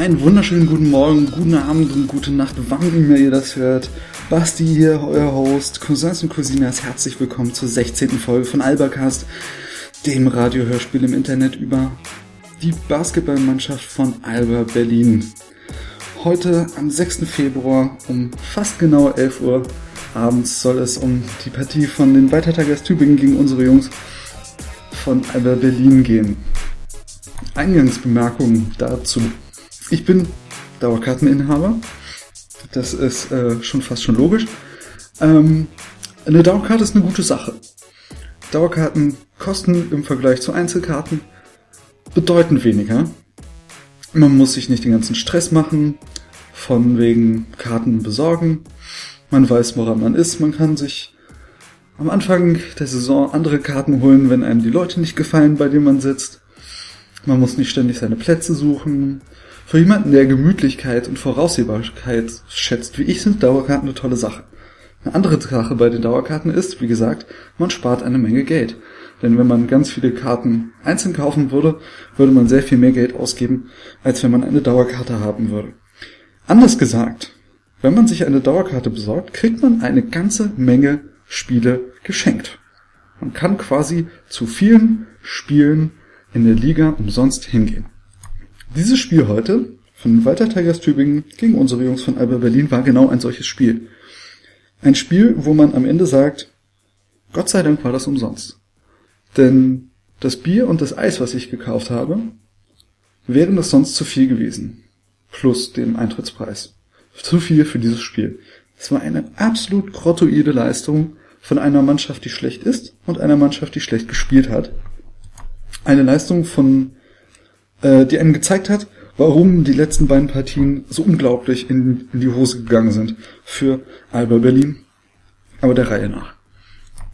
Einen wunderschönen guten Morgen, guten Abend und gute Nacht, wann immer ihr das hört. Basti hier, euer Host, Cousins und Cousinas, herzlich willkommen zur 16. Folge von Albercast, dem Radiohörspiel im Internet über die Basketballmannschaft von Alba Berlin. Heute am 6. Februar um fast genau 11 Uhr abends soll es um die Partie von den Weitertagers Tübingen gegen unsere Jungs von Alba Berlin gehen. Eingangsbemerkungen dazu. Ich bin Dauerkarteninhaber. Das ist äh, schon fast schon logisch. Ähm, eine Dauerkarte ist eine gute Sache. Dauerkarten kosten im Vergleich zu Einzelkarten bedeutend weniger. Man muss sich nicht den ganzen Stress machen, von wegen Karten besorgen. Man weiß, woran man ist. Man kann sich am Anfang der Saison andere Karten holen, wenn einem die Leute nicht gefallen, bei denen man sitzt. Man muss nicht ständig seine Plätze suchen. Für jemanden, der Gemütlichkeit und Voraussehbarkeit schätzt, wie ich, sind Dauerkarten eine tolle Sache. Eine andere Sache bei den Dauerkarten ist, wie gesagt, man spart eine Menge Geld. Denn wenn man ganz viele Karten einzeln kaufen würde, würde man sehr viel mehr Geld ausgeben, als wenn man eine Dauerkarte haben würde. Anders gesagt, wenn man sich eine Dauerkarte besorgt, kriegt man eine ganze Menge Spiele geschenkt. Man kann quasi zu vielen Spielen in der Liga umsonst hingehen. Dieses Spiel heute von Walter Tigers Tübingen gegen unsere Jungs von Alba Berlin war genau ein solches Spiel. Ein Spiel, wo man am Ende sagt, Gott sei Dank war das umsonst. Denn das Bier und das Eis, was ich gekauft habe, wären das sonst zu viel gewesen. Plus dem Eintrittspreis. Zu viel für dieses Spiel. Es war eine absolut grottoide Leistung von einer Mannschaft, die schlecht ist und einer Mannschaft, die schlecht gespielt hat. Eine Leistung von, äh, die einem gezeigt hat, warum die letzten beiden Partien so unglaublich in, in die Hose gegangen sind für Alba Berlin. Aber der Reihe nach.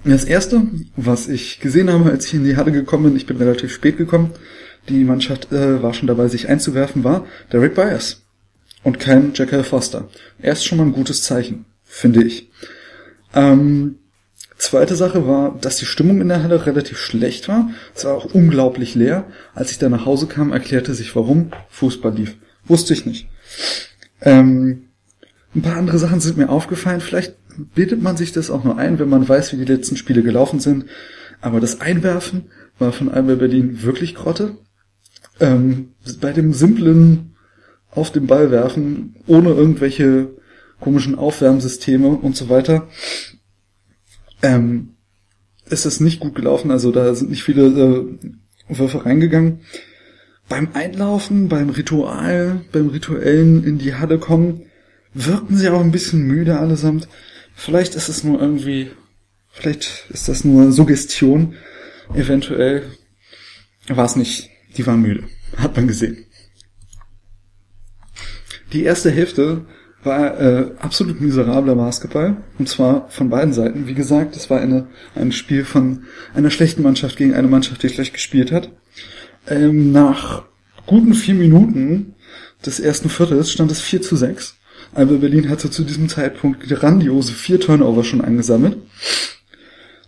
Das erste, was ich gesehen habe, als ich in die Halle gekommen bin, ich bin relativ spät gekommen, die Mannschaft äh, war schon dabei, sich einzuwerfen, war Derek Byers und kein Jekyll Foster. Er ist schon mal ein gutes Zeichen, finde ich. Ähm, zweite Sache war, dass die Stimmung in der Halle relativ schlecht war. Es war auch unglaublich leer. Als ich da nach Hause kam, erklärte sich, warum Fußball lief. Wusste ich nicht. Ähm, ein paar andere Sachen sind mir aufgefallen. Vielleicht bildet man sich das auch nur ein, wenn man weiß, wie die letzten Spiele gelaufen sind. Aber das Einwerfen war von Alba Berlin wirklich Grotte. Ähm, bei dem simplen auf den Ball werfen, ohne irgendwelche komischen Aufwärmsysteme und so weiter, ähm, ist es nicht gut gelaufen. Also da sind nicht viele äh, Würfe reingegangen. Beim Einlaufen, beim Ritual, beim rituellen in die Halle kommen, wirkten sie auch ein bisschen müde allesamt. Vielleicht ist es nur irgendwie, vielleicht ist das nur Suggestion. Eventuell war es nicht. Die waren müde. Hat man gesehen. Die erste Hälfte war äh, absolut miserabler Basketball. Und zwar von beiden Seiten. Wie gesagt, es war eine, ein Spiel von einer schlechten Mannschaft gegen eine Mannschaft, die schlecht gespielt hat. Ähm, nach guten vier Minuten des ersten Viertels stand es 4 zu 6. Alba Berlin hatte zu diesem Zeitpunkt grandiose vier Turnover schon angesammelt.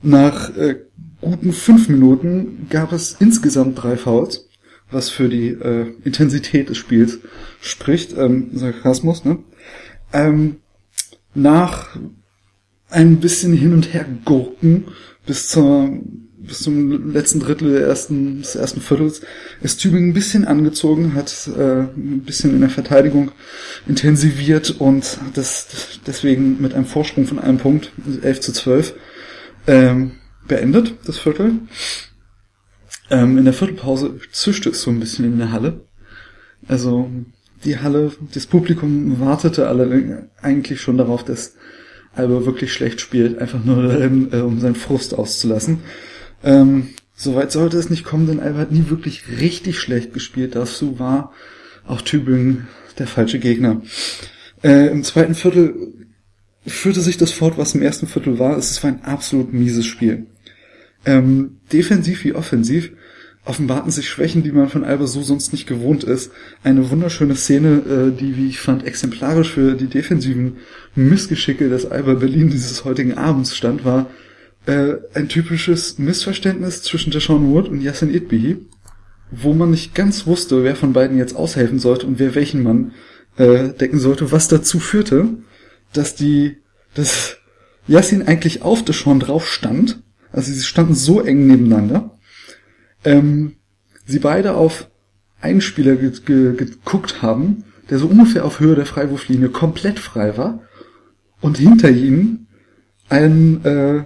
Nach äh, guten fünf Minuten gab es insgesamt drei Fouls was für die äh, Intensität des Spiels spricht, ähm, Sarkasmus, ne? Ähm, nach ein bisschen hin und her gurken bis zur bis zum letzten Drittel der ersten, des ersten Viertels ist Tübingen ein bisschen angezogen, hat äh, ein bisschen in der Verteidigung intensiviert und das deswegen mit einem Vorsprung von einem Punkt, 11 zu 12, ähm, beendet, das Viertel. Ähm, in der Viertelpause zischte es so ein bisschen in der Halle. Also die Halle, das Publikum wartete alle eigentlich schon darauf, dass Alba wirklich schlecht spielt, einfach nur darin, äh, um seinen Frust auszulassen. Ähm, Soweit sollte es nicht kommen, denn Alba hat nie wirklich richtig schlecht gespielt. Dazu war auch Tübingen der falsche Gegner. Äh, Im zweiten Viertel führte sich das fort, was im ersten Viertel war. Es war ein absolut mieses Spiel. Ähm, defensiv wie offensiv offenbarten sich Schwächen, die man von Alba so sonst nicht gewohnt ist. Eine wunderschöne Szene, äh, die, wie ich fand, exemplarisch für die defensiven Missgeschicke des Alba Berlin dieses heutigen Abends stand, war äh, ein typisches Missverständnis zwischen Deshaun Wood und Yassin Itbihi. wo man nicht ganz wusste, wer von beiden jetzt aushelfen sollte und wer welchen Mann äh, decken sollte, was dazu führte, dass die, dass Yassin eigentlich auf der schon drauf stand, also sie standen so eng nebeneinander, ähm, sie beide auf einen Spieler ge ge geguckt haben, der so ungefähr auf Höhe der Freiwurflinie komplett frei war und hinter ihnen ein, äh,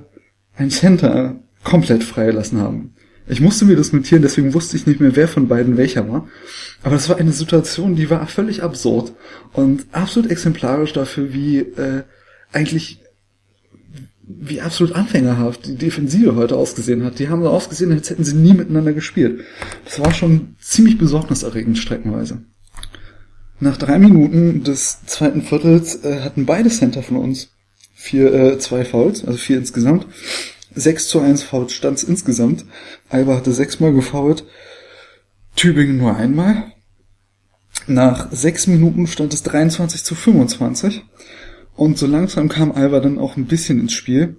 ein Center komplett freigelassen haben. Ich musste mir das notieren, deswegen wusste ich nicht mehr, wer von beiden welcher war. Aber es war eine Situation, die war völlig absurd und absolut exemplarisch dafür, wie äh, eigentlich wie absolut anfängerhaft die Defensive heute ausgesehen hat. Die haben so ausgesehen, als hätten sie nie miteinander gespielt. Das war schon ziemlich besorgniserregend streckenweise. Nach drei Minuten des zweiten Viertels äh, hatten beide Center von uns vier, äh, zwei Fouls, also vier insgesamt. 6 zu 1 Fouls stand insgesamt. Alba hatte sechsmal gefoult, Tübingen nur einmal. Nach sechs Minuten stand es 23 zu 25. Und so langsam kam Alba dann auch ein bisschen ins Spiel.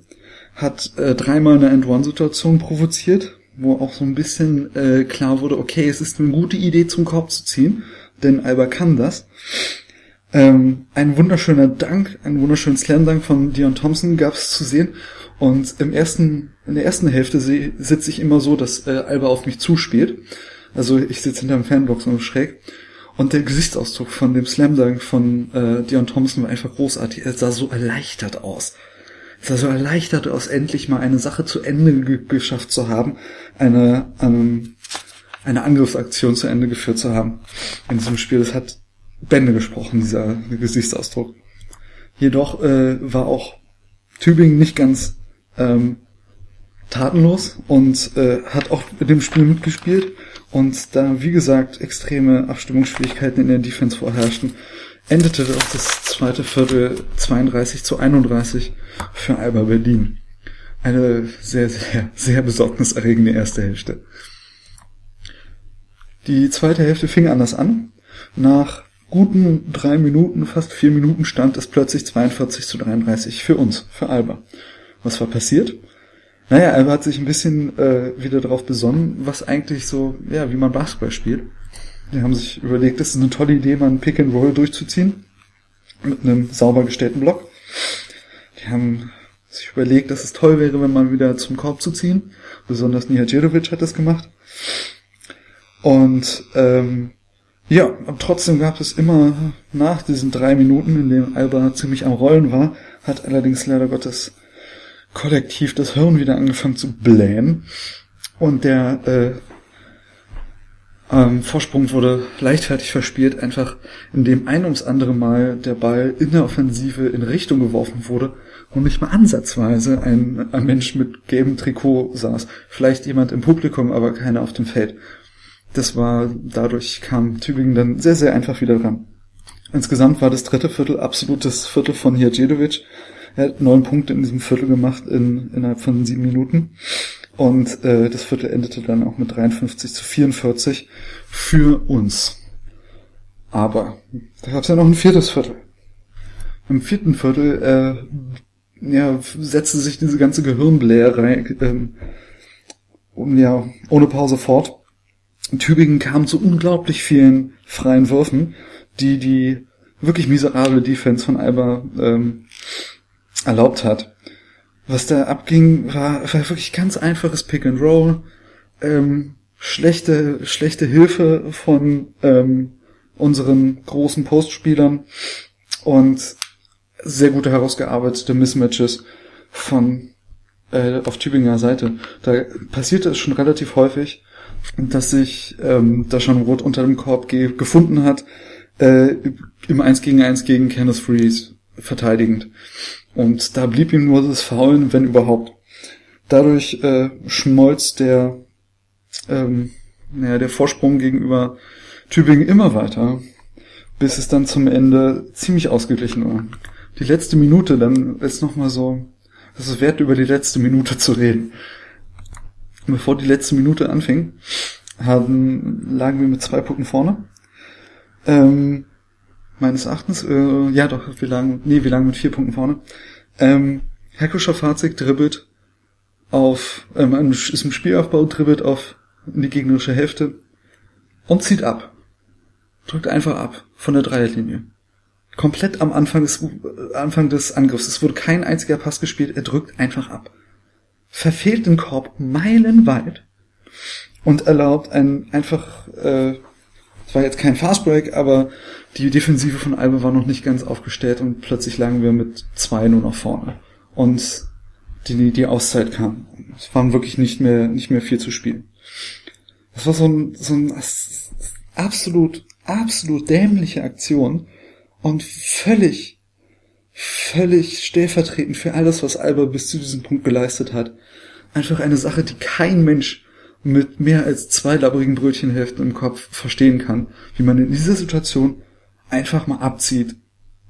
Hat äh, dreimal eine End-One-Situation provoziert, wo auch so ein bisschen äh, klar wurde, okay, es ist eine gute Idee zum Korb zu ziehen, denn Alba kann das. Ähm, ein wunderschöner Dank, ein wunderschöner Slam-Dank von Dion Thompson gab es zu sehen. Und im ersten, in der ersten Hälfte sitze ich immer so, dass äh, Alba auf mich zuspielt. Also ich sitze hinterm Fanbox und schräg. Und der Gesichtsausdruck von dem Slam Dunk von äh, Dion Thompson war einfach großartig. Er sah so erleichtert aus. Er sah so erleichtert aus, endlich mal eine Sache zu Ende ge geschafft zu haben, eine, ähm, eine Angriffsaktion zu Ende geführt zu haben in diesem Spiel. Das hat Bände gesprochen, dieser Gesichtsausdruck. Jedoch äh, war auch Tübingen nicht ganz ähm, tatenlos und äh, hat auch mit dem Spiel mitgespielt. Und da, wie gesagt, extreme Abstimmungsschwierigkeiten in der Defense vorherrschten, endete auch das zweite Viertel 32 zu 31 für Alba Berlin. Eine sehr, sehr, sehr besorgniserregende erste Hälfte. Die zweite Hälfte fing anders an. Nach guten drei Minuten, fast vier Minuten stand es plötzlich 42 zu 33 für uns, für Alba. Was war passiert? Naja, er hat sich ein bisschen äh, wieder darauf besonnen, was eigentlich so, ja, wie man Basketball spielt. Die haben sich überlegt, es ist eine tolle Idee, mal ein Pick and Roll durchzuziehen. Mit einem sauber gestellten Block. Die haben sich überlegt, dass es toll wäre, wenn man wieder zum Korb zu ziehen. Besonders Nihajirovic hat das gemacht. Und ähm, ja, aber trotzdem gab es immer nach diesen drei Minuten, in denen Alba ziemlich am Rollen war, hat allerdings leider Gottes kollektiv das Hirn wieder angefangen zu blähen und der äh, ähm, Vorsprung wurde leichtfertig verspielt, einfach indem ein ums andere Mal der Ball in der Offensive in Richtung geworfen wurde und nicht mal ansatzweise ein, ein Mensch mit gelbem Trikot saß. Vielleicht jemand im Publikum, aber keiner auf dem Feld. Das war, dadurch kam Tübingen dann sehr, sehr einfach wieder dran. Insgesamt war das dritte Viertel absolutes Viertel von Hirjedovic, er hat neun Punkte in diesem Viertel gemacht in, innerhalb von sieben Minuten. Und äh, das Viertel endete dann auch mit 53 zu 44 für uns. Aber da gab es ja noch ein viertes Viertel. Im vierten Viertel äh, ja, setzte sich diese ganze Gehirnbläherei ähm, ja, ohne Pause fort. Tübingen kam zu unglaublich vielen freien Würfen, die die wirklich miserable Defense von Alba ähm, erlaubt hat. Was da abging, war, war wirklich ganz einfaches Pick and Roll, ähm, schlechte, schlechte Hilfe von ähm, unseren großen Postspielern und sehr gute herausgearbeitete Mismatches von äh, auf Tübinger Seite. Da passierte es schon relativ häufig, dass sich ähm, da schon Rot unter dem Korb ge gefunden hat, äh, im 1 gegen 1 gegen Kenneth Freeze verteidigend. Und da blieb ihm nur das Faulen, wenn überhaupt. Dadurch äh, schmolz der, ähm, naja, der Vorsprung gegenüber Tübingen immer weiter, bis es dann zum Ende ziemlich ausgeglichen war. Die letzte Minute dann ist nochmal so, es ist wert, über die letzte Minute zu reden. Bevor die letzte Minute anfing, haben, lagen wir mit zwei Punkten vorne. Ähm, meines Erachtens. Äh, ja, doch, wir lagen, nee, wir lagen mit vier Punkten vorne. Ähm, Herko Schafazik dribbelt auf, ähm, ist im Spielaufbau, dribbelt auf in die gegnerische Hälfte, und zieht ab. Drückt einfach ab von der Dreierlinie. Komplett am Anfang des, Anfang des Angriffs. Es wurde kein einziger Pass gespielt. Er drückt einfach ab. Verfehlt den Korb meilenweit und erlaubt einen einfach, äh, es war jetzt kein Fastbreak, aber die Defensive von Alba war noch nicht ganz aufgestellt und plötzlich lagen wir mit zwei nur noch vorne. Und die, die Auszeit kam. Es waren wirklich nicht mehr, nicht mehr viel zu spielen. Das war so ein, so ein absolut, absolut dämliche Aktion und völlig, völlig stellvertretend für alles, was Alba bis zu diesem Punkt geleistet hat. Einfach eine Sache, die kein Mensch mit mehr als zwei labbrigen Brötchenhälften im Kopf verstehen kann, wie man in dieser Situation einfach mal abzieht,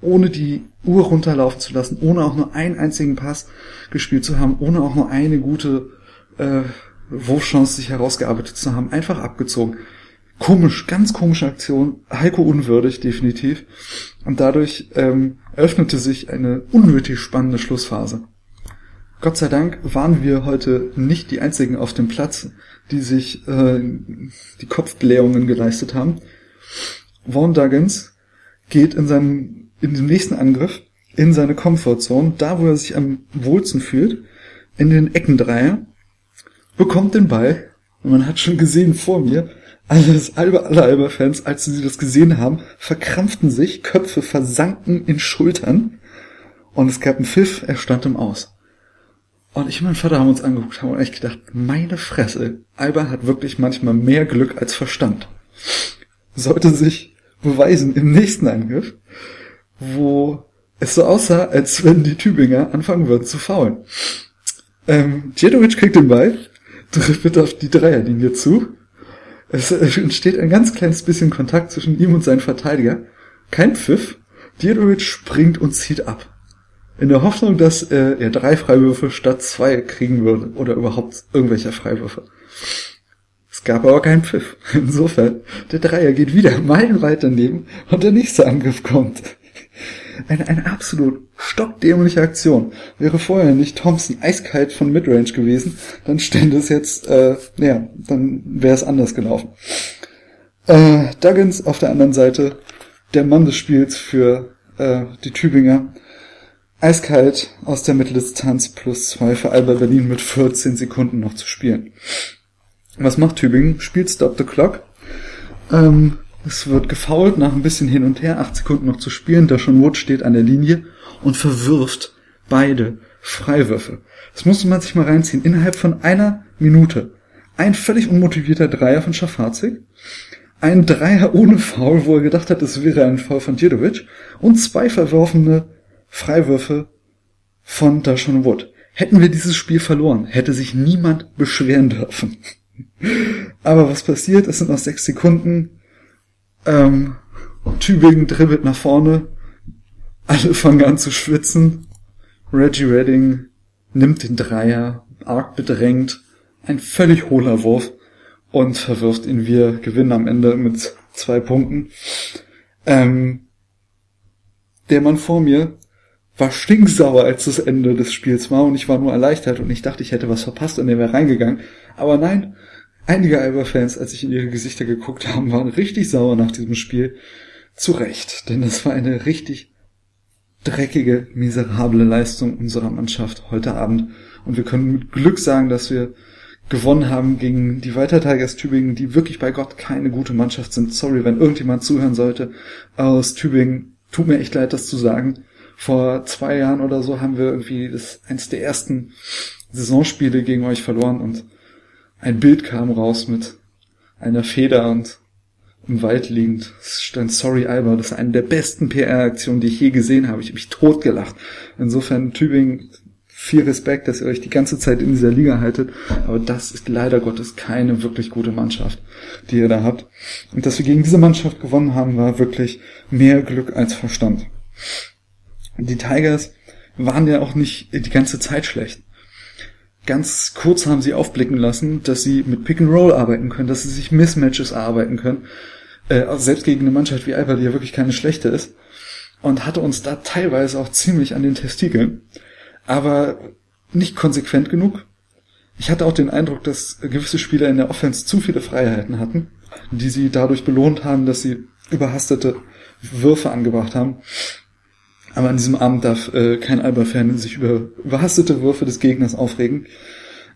ohne die Uhr runterlaufen zu lassen, ohne auch nur einen einzigen Pass gespielt zu haben, ohne auch nur eine gute äh, Wurfchance sich herausgearbeitet zu haben, einfach abgezogen. Komisch, ganz komische Aktion, Heiko unwürdig, definitiv. Und dadurch ähm, öffnete sich eine unnötig spannende Schlussphase. Gott sei Dank waren wir heute nicht die einzigen auf dem Platz, die sich äh, die Kopfblähungen geleistet haben. Vaughn Duggins geht in seinem in dem nächsten Angriff in seine Comfortzone, da wo er sich am wohlsten fühlt, in den Eckendreier, bekommt den Ball und man hat schon gesehen vor mir, alles Alba, alle Alba-Fans, als sie das gesehen haben, verkrampften sich, Köpfe versanken in Schultern und es gab einen Pfiff, er stand im Aus. Und ich und mein Vater haben uns angeguckt, haben echt gedacht, meine Fresse, Alba hat wirklich manchmal mehr Glück als Verstand. Sollte sich beweisen im nächsten Angriff, wo es so aussah, als wenn die Tübinger anfangen würden zu faulen. Ähm, Djedovic kriegt den Ball, trifft auf die Dreierlinie zu. Es entsteht ein ganz kleines bisschen Kontakt zwischen ihm und seinem Verteidiger. Kein Pfiff. Djedovic springt und zieht ab. In der Hoffnung, dass äh, er drei Freiwürfe statt zwei kriegen würde. Oder überhaupt irgendwelche Freiwürfe. Es gab aber keinen Pfiff. Insofern, der Dreier geht wieder meilenweit daneben und der nächste Angriff kommt. Eine, eine absolut stockdämliche Aktion. Wäre vorher nicht Thompson eiskalt von Midrange gewesen, dann stände es jetzt, äh, naja, dann wäre es anders gelaufen. Äh, Duggins auf der anderen Seite, der Mann des Spiels für äh, die Tübinger. Eiskalt aus der Mitteldistanz plus zwei für Alba Berlin mit 14 Sekunden noch zu spielen. Was macht Tübingen? Spielt Stop the Clock. Ähm, es wird gefoult nach ein bisschen hin und her, acht Sekunden noch zu spielen. Da schon Wood steht an der Linie und verwirft beide Freiwürfe. Das musste man sich mal reinziehen. Innerhalb von einer Minute. Ein völlig unmotivierter Dreier von Schafazik. Ein Dreier ohne Foul, wo er gedacht hat, es wäre ein Foul von Djedovic. Und zwei verworfene Freiwürfe von Dashon Wood. Hätten wir dieses Spiel verloren, hätte sich niemand beschweren dürfen. Aber was passiert? Es sind noch sechs Sekunden. Ähm, Tübingen dribbelt nach vorne. Alle fangen an zu schwitzen. Reggie Redding nimmt den Dreier, arg bedrängt. Ein völlig hohler Wurf und verwirft ihn. Wir gewinnen am Ende mit zwei Punkten. Ähm, der Mann vor mir war stinksauer, als das Ende des Spiels war und ich war nur erleichtert und ich dachte, ich hätte was verpasst und er wäre reingegangen. Aber nein, Einige Alba-Fans, als ich in ihre Gesichter geguckt habe, waren richtig sauer nach diesem Spiel. Zu Recht, denn das war eine richtig dreckige, miserable Leistung unserer Mannschaft heute Abend. Und wir können mit Glück sagen, dass wir gewonnen haben gegen die Weiter Tigers Tübingen, die wirklich bei Gott keine gute Mannschaft sind. Sorry, wenn irgendjemand zuhören sollte aus Tübingen. Tut mir echt leid, das zu sagen. Vor zwei Jahren oder so haben wir irgendwie das eins der ersten Saisonspiele gegen euch verloren und ein Bild kam raus mit einer Feder und im Wald liegend. Es stand Sorry Alba. Das ist eine der besten PR-Aktionen, die ich je gesehen habe. Ich habe mich totgelacht. Insofern Tübingen, viel Respekt, dass ihr euch die ganze Zeit in dieser Liga haltet. Aber das ist leider Gottes keine wirklich gute Mannschaft, die ihr da habt. Und dass wir gegen diese Mannschaft gewonnen haben, war wirklich mehr Glück als Verstand. Die Tigers waren ja auch nicht die ganze Zeit schlecht ganz kurz haben sie aufblicken lassen, dass sie mit Pick and Roll arbeiten können, dass sie sich Mismatches erarbeiten können. Äh, selbst gegen eine Mannschaft wie Alba, die ja wirklich keine schlechte ist. Und hatte uns da teilweise auch ziemlich an den Testikeln. Aber nicht konsequent genug. Ich hatte auch den Eindruck, dass gewisse Spieler in der Offense zu viele Freiheiten hatten. die sie dadurch belohnt haben, dass sie überhastete Würfe angebracht haben. Aber an diesem Abend darf äh, kein Alba-Fan sich über überhastete Würfe des Gegners aufregen.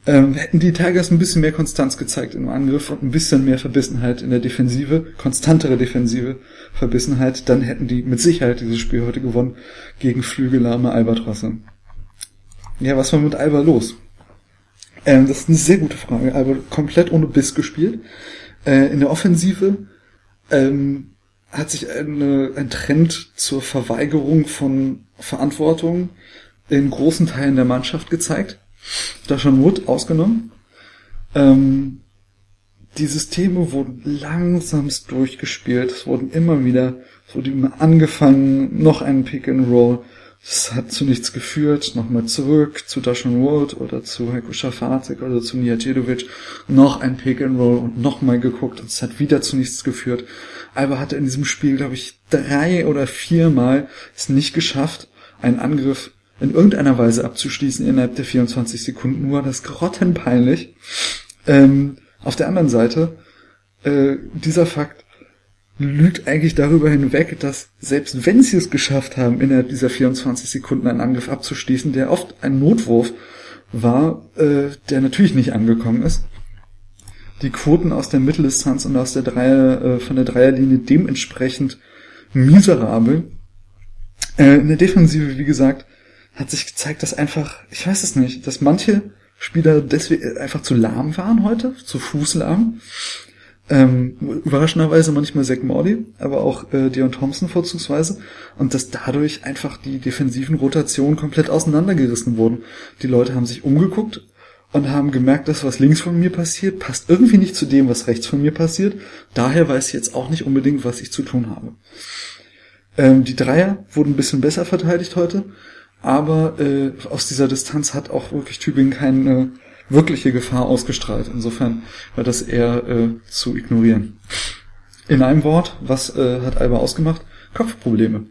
Ähm, hätten die Tigers ein bisschen mehr Konstanz gezeigt im Angriff und ein bisschen mehr Verbissenheit in der Defensive, konstantere Defensive, Verbissenheit, dann hätten die mit Sicherheit dieses Spiel heute gewonnen gegen flügelahme Albatrosse. Ja, was war mit Alba los? Ähm, das ist eine sehr gute Frage. Alba komplett ohne Biss gespielt. Äh, in der Offensive ähm, hat sich eine, ein Trend zur Verweigerung von Verantwortung in großen Teilen der Mannschaft gezeigt. Da schon Wood ausgenommen. Ähm, die Systeme wurden langsamst durchgespielt. Es wurden immer wieder, es wurde immer angefangen, noch ein Pick and Roll. Es hat zu nichts geführt, nochmal zurück zu Dashon Wood oder zu Heiko Schafatik oder zu Nijacedovic, noch ein Pick and Roll und nochmal geguckt und es hat wieder zu nichts geführt. Alba hatte in diesem Spiel, glaube ich, drei oder viermal es nicht geschafft, einen Angriff in irgendeiner Weise abzuschließen innerhalb der 24 Sekunden. Nur das grottenpeinlich. Ähm, auf der anderen Seite, äh, dieser Fakt lügt eigentlich darüber hinweg, dass selbst wenn sie es geschafft haben, innerhalb dieser 24 Sekunden einen Angriff abzuschließen, der oft ein Notwurf war, äh, der natürlich nicht angekommen ist, die Quoten aus der Mitteldistanz und aus der Dreier, äh, von der Dreierlinie dementsprechend miserabel. Äh, in der Defensive, wie gesagt, hat sich gezeigt, dass einfach, ich weiß es nicht, dass manche Spieler deswegen einfach zu lahm waren heute, zu fußlahm. Ähm, überraschenderweise manchmal Zach Morley, aber auch äh, Dion Thompson vorzugsweise. Und dass dadurch einfach die defensiven Rotationen komplett auseinandergerissen wurden. Die Leute haben sich umgeguckt und haben gemerkt, dass was links von mir passiert, passt irgendwie nicht zu dem, was rechts von mir passiert. Daher weiß ich jetzt auch nicht unbedingt, was ich zu tun habe. Ähm, die Dreier wurden ein bisschen besser verteidigt heute. Aber äh, aus dieser Distanz hat auch wirklich Tübingen keine wirkliche Gefahr ausgestrahlt. Insofern war das eher äh, zu ignorieren. In einem Wort, was äh, hat Alba ausgemacht? Kopfprobleme.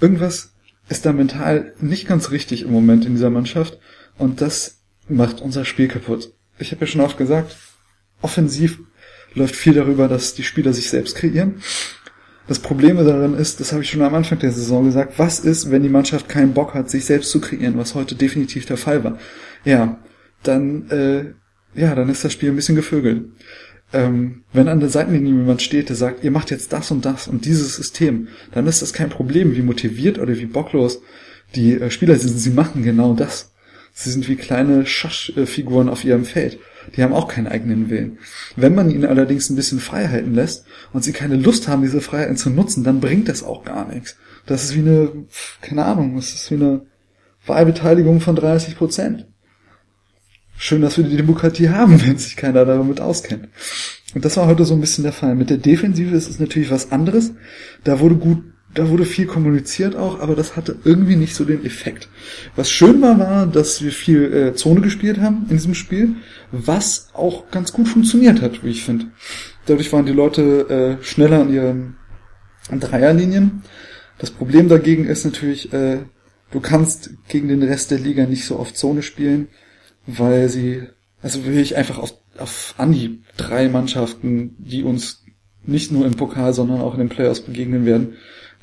Irgendwas ist da mental nicht ganz richtig im Moment in dieser Mannschaft und das macht unser Spiel kaputt. Ich habe ja schon oft gesagt, offensiv läuft viel darüber, dass die Spieler sich selbst kreieren das Problem darin ist, das habe ich schon am Anfang der Saison gesagt, was ist, wenn die Mannschaft keinen Bock hat, sich selbst zu kreieren, was heute definitiv der Fall war. Ja, dann, äh, ja, dann ist das Spiel ein bisschen gevögelt. Ähm, wenn an der Seitenlinie jemand steht, der sagt, ihr macht jetzt das und das und dieses System, dann ist das kein Problem, wie motiviert oder wie bocklos die äh, Spieler sind. Sie machen genau das. Sie sind wie kleine Schaschfiguren auf ihrem Feld. Die haben auch keinen eigenen Willen. Wenn man ihnen allerdings ein bisschen Freiheiten lässt und sie keine Lust haben, diese Freiheiten zu nutzen, dann bringt das auch gar nichts. Das ist wie eine, keine Ahnung, das ist wie eine Wahlbeteiligung von 30 Prozent. Schön, dass wir die Demokratie haben, wenn sich keiner damit auskennt. Und das war heute so ein bisschen der Fall. Mit der Defensive ist es natürlich was anderes. Da wurde gut da wurde viel kommuniziert auch, aber das hatte irgendwie nicht so den Effekt. Was schön war, war, dass wir viel äh, Zone gespielt haben in diesem Spiel, was auch ganz gut funktioniert hat, wie ich finde. Dadurch waren die Leute äh, schneller an ihren Dreierlinien. Das Problem dagegen ist natürlich, äh, du kannst gegen den Rest der Liga nicht so oft Zone spielen, weil sie, also will ich einfach auf, auf Anhieb drei Mannschaften, die uns nicht nur im Pokal, sondern auch in den Playoffs begegnen werden,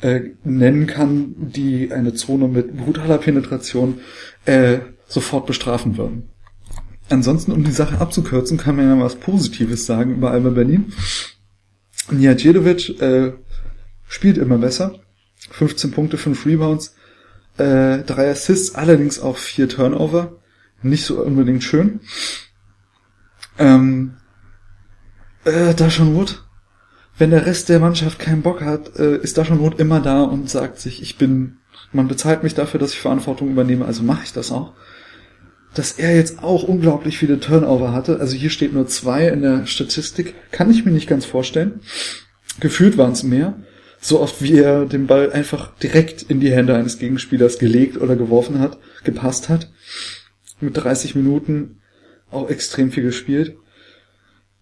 äh, nennen kann, die eine Zone mit brutaler Penetration äh, sofort bestrafen würden. Ansonsten, um die Sache abzukürzen, kann man ja was Positives sagen über Alba Berlin. Nijajedovic äh, spielt immer besser. 15 Punkte, 5 Rebounds, äh, 3 Assists, allerdings auch 4 Turnover. Nicht so unbedingt schön. Ähm, äh, da schon Wood wenn der Rest der Mannschaft keinen Bock hat, äh, ist da schon Not immer da und sagt sich, ich bin, man bezahlt mich dafür, dass ich Verantwortung übernehme, also mache ich das auch. Dass er jetzt auch unglaublich viele Turnover hatte, also hier steht nur zwei in der Statistik, kann ich mir nicht ganz vorstellen. Gefühlt waren es mehr. So oft wie er den Ball einfach direkt in die Hände eines Gegenspielers gelegt oder geworfen hat, gepasst hat. Mit 30 Minuten auch extrem viel gespielt.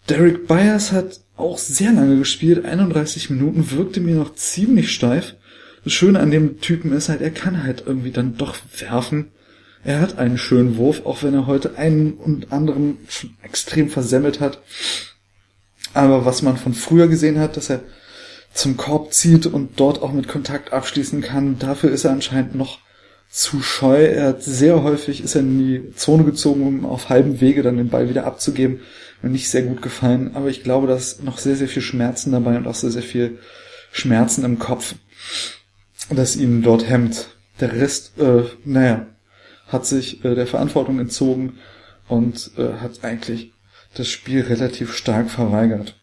Derek Byers hat auch sehr lange gespielt, 31 Minuten, wirkte mir noch ziemlich steif. Das Schöne an dem Typen ist halt, er kann halt irgendwie dann doch werfen. Er hat einen schönen Wurf, auch wenn er heute einen und anderen schon extrem versemmelt hat. Aber was man von früher gesehen hat, dass er zum Korb zieht und dort auch mit Kontakt abschließen kann, dafür ist er anscheinend noch zu scheu. Er hat sehr häufig ist er in die Zone gezogen, um auf halbem Wege dann den Ball wieder abzugeben. Mir nicht sehr gut gefallen, aber ich glaube, da ist noch sehr, sehr viel Schmerzen dabei und auch sehr, sehr viel Schmerzen im Kopf, das ihn dort hemmt. Der Rest, äh, naja, hat sich äh, der Verantwortung entzogen und äh, hat eigentlich das Spiel relativ stark verweigert.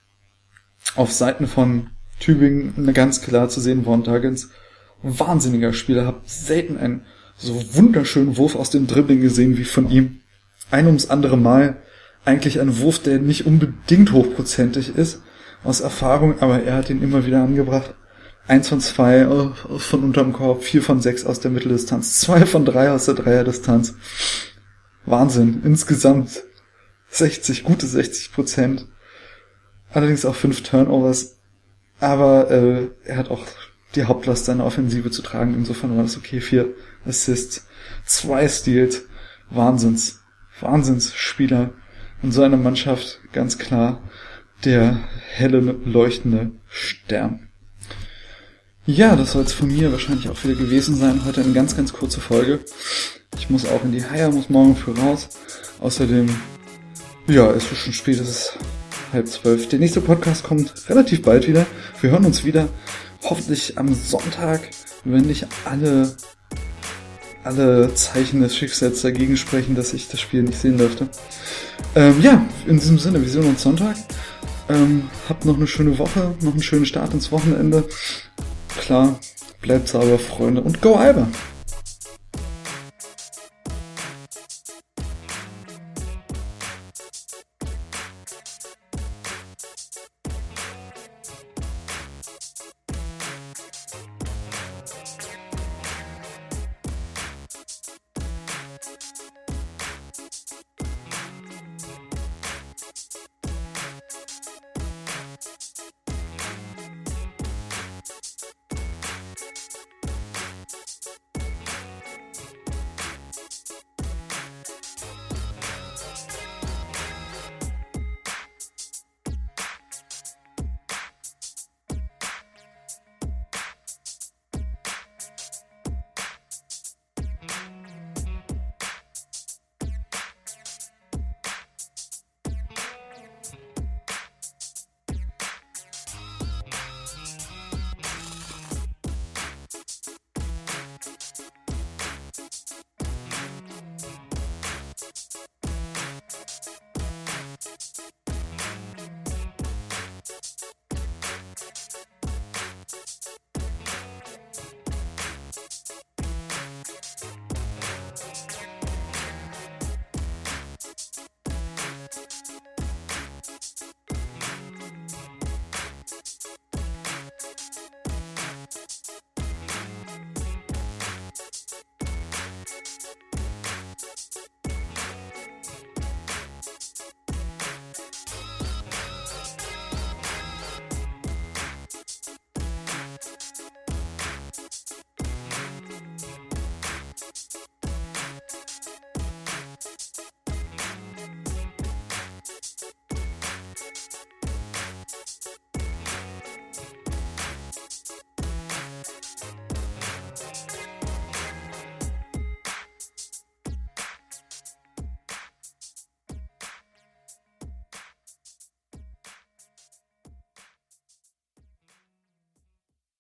Auf Seiten von Tübingen eine ganz klar zu sehen, Von Duggins, wahnsinniger Spieler, hab selten einen so wunderschönen Wurf aus dem Dribbling gesehen wie von ihm. Ein ums andere Mal eigentlich ein Wurf, der nicht unbedingt hochprozentig ist, aus Erfahrung, aber er hat ihn immer wieder angebracht. Eins von zwei von unterm Korb, vier von sechs aus der Mitteldistanz, zwei von drei aus der Dreierdistanz. Wahnsinn. Insgesamt 60, gute 60 Prozent. Allerdings auch fünf Turnovers. Aber äh, er hat auch die Hauptlast seiner Offensive zu tragen. Insofern war das okay. Vier Assists, zwei Steals. Wahnsinns, Wahnsinnsspieler. Und so eine Mannschaft ganz klar der helle, leuchtende Stern. Ja, das soll es von mir wahrscheinlich auch wieder gewesen sein. Heute eine ganz, ganz kurze Folge. Ich muss auch in die Haie, muss morgen früh raus. Außerdem, ja, es ist schon spät, es ist halb zwölf. Der nächste Podcast kommt relativ bald wieder. Wir hören uns wieder, hoffentlich am Sonntag, wenn nicht alle, alle Zeichen des Schicksals dagegen sprechen, dass ich das Spiel nicht sehen dürfte. Ähm, ja, in diesem Sinne, wir sehen uns Sonntag. Ähm, habt noch eine schöne Woche, noch einen schönen Start ins Wochenende. Klar, bleibt sauber, Freunde, und go Alba! Thank you